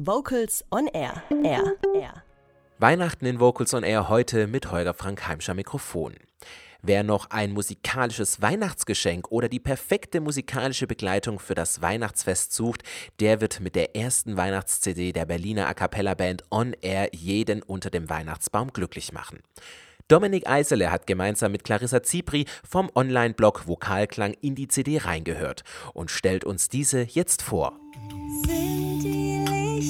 Vocals on Air. Air. Air. Weihnachten in Vocals on Air heute mit Holger Frank Heimscher Mikrofon. Wer noch ein musikalisches Weihnachtsgeschenk oder die perfekte musikalische Begleitung für das Weihnachtsfest sucht, der wird mit der ersten Weihnachts-CD der Berliner A Cappella Band On Air jeden unter dem Weihnachtsbaum glücklich machen. Dominik Eisele hat gemeinsam mit Clarissa Zipri vom Online-Blog Vokalklang in die CD reingehört und stellt uns diese jetzt vor. Die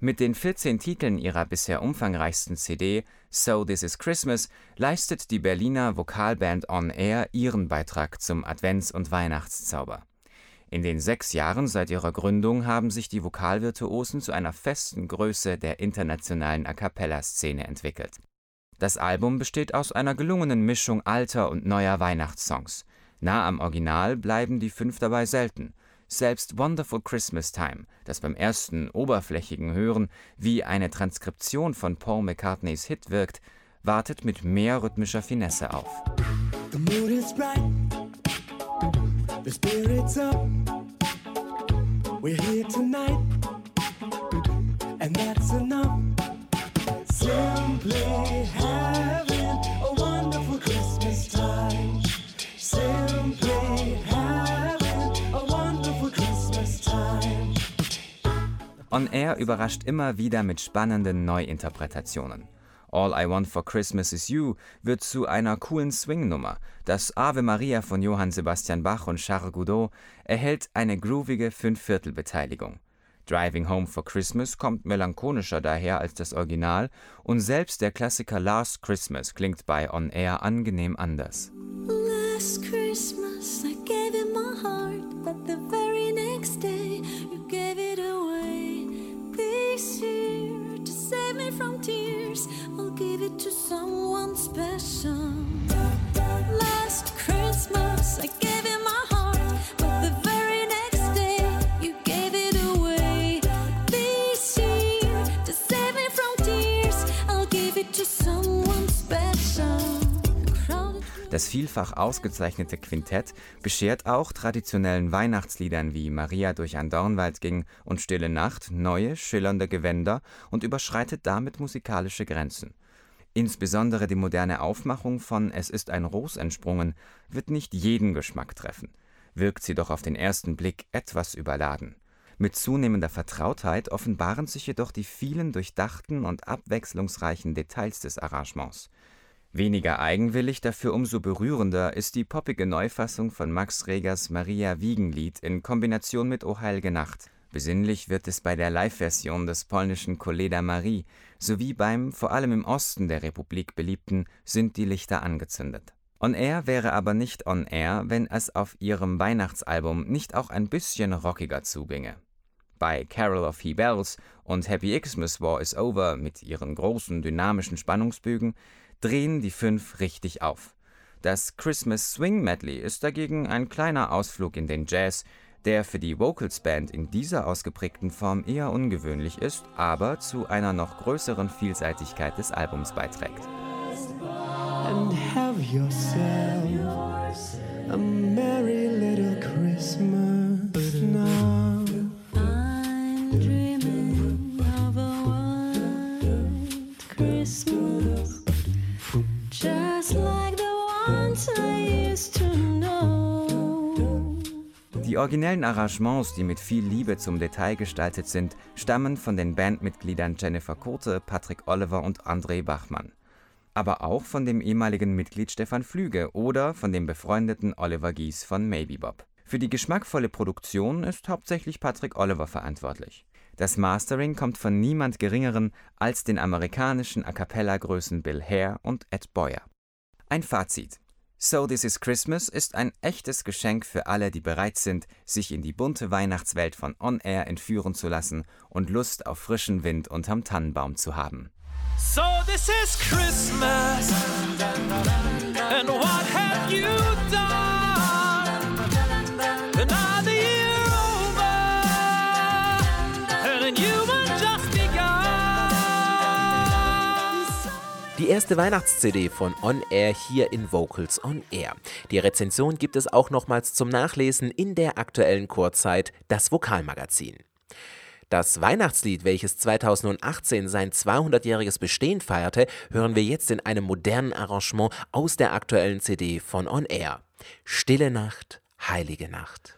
Mit den 14 Titeln ihrer bisher umfangreichsten CD So This Is Christmas leistet die Berliner Vokalband On Air ihren Beitrag zum Advents- und Weihnachtszauber. In den sechs Jahren seit ihrer Gründung haben sich die Vokalvirtuosen zu einer festen Größe der internationalen A cappella-Szene entwickelt. Das Album besteht aus einer gelungenen Mischung alter und neuer Weihnachtssongs. Nah am Original bleiben die fünf dabei selten. Selbst Wonderful Christmas Time, das beim ersten oberflächigen Hören wie eine Transkription von Paul McCartneys Hit wirkt, wartet mit mehr rhythmischer Finesse auf. The mood is bright, the spirit's up. We're here tonight, and that's enough. Simply On Air überrascht immer wieder mit spannenden Neuinterpretationen. All I Want for Christmas is You wird zu einer coolen Swing-Nummer. Das Ave Maria von Johann Sebastian Bach und Charles Goudot erhält eine groovige Fünfviertelbeteiligung. Driving Home for Christmas kommt melancholischer daher als das Original und selbst der Klassiker Last Christmas klingt bei On Air angenehm anders. Last Christmas I gave you my heart, but the Das vielfach ausgezeichnete Quintett beschert auch traditionellen Weihnachtsliedern wie Maria durch ein Dornwald ging und Stille Nacht neue, schillernde Gewänder und überschreitet damit musikalische Grenzen. Insbesondere die moderne Aufmachung von Es ist ein Ros entsprungen wird nicht jeden Geschmack treffen, wirkt sie doch auf den ersten Blick etwas überladen. Mit zunehmender Vertrautheit offenbaren sich jedoch die vielen durchdachten und abwechslungsreichen Details des Arrangements. Weniger eigenwillig, dafür umso berührender ist die poppige Neufassung von Max Regers Maria Wiegenlied in Kombination mit O Heilige Nacht. Besinnlich wird es bei der Live-Version des polnischen Koleda Marie sowie beim vor allem im Osten der Republik beliebten Sind die Lichter angezündet. On Air wäre aber nicht On Air, wenn es auf ihrem Weihnachtsalbum nicht auch ein bisschen rockiger zuginge. Bei Carol of He Bells und Happy Xmas War is Over mit ihren großen dynamischen Spannungsbögen drehen die fünf richtig auf. Das Christmas Swing Medley ist dagegen ein kleiner Ausflug in den Jazz, der für die Vocals Band in dieser ausgeprägten Form eher ungewöhnlich ist, aber zu einer noch größeren Vielseitigkeit des Albums beiträgt. and have yourself a merry little Christmas Die originellen Arrangements, die mit viel Liebe zum Detail gestaltet sind, stammen von den Bandmitgliedern Jennifer Kurte, Patrick Oliver und André Bachmann. Aber auch von dem ehemaligen Mitglied Stefan Flüge oder von dem befreundeten Oliver Gies von Maybe Bob. Für die geschmackvolle Produktion ist hauptsächlich Patrick Oliver verantwortlich. Das Mastering kommt von niemand Geringeren als den amerikanischen A cappella-Größen Bill Hare und Ed Boyer. Ein Fazit. So This Is Christmas ist ein echtes Geschenk für alle, die bereit sind, sich in die bunte Weihnachtswelt von On Air entführen zu lassen und Lust auf frischen Wind unterm Tannenbaum zu haben. So this is Christmas, and what Die erste Weihnachts-CD von On Air hier in Vocals On Air. Die Rezension gibt es auch nochmals zum Nachlesen in der aktuellen Chorzeit Das Vokalmagazin. Das Weihnachtslied, welches 2018 sein 200-jähriges Bestehen feierte, hören wir jetzt in einem modernen Arrangement aus der aktuellen CD von On Air. Stille Nacht, heilige Nacht.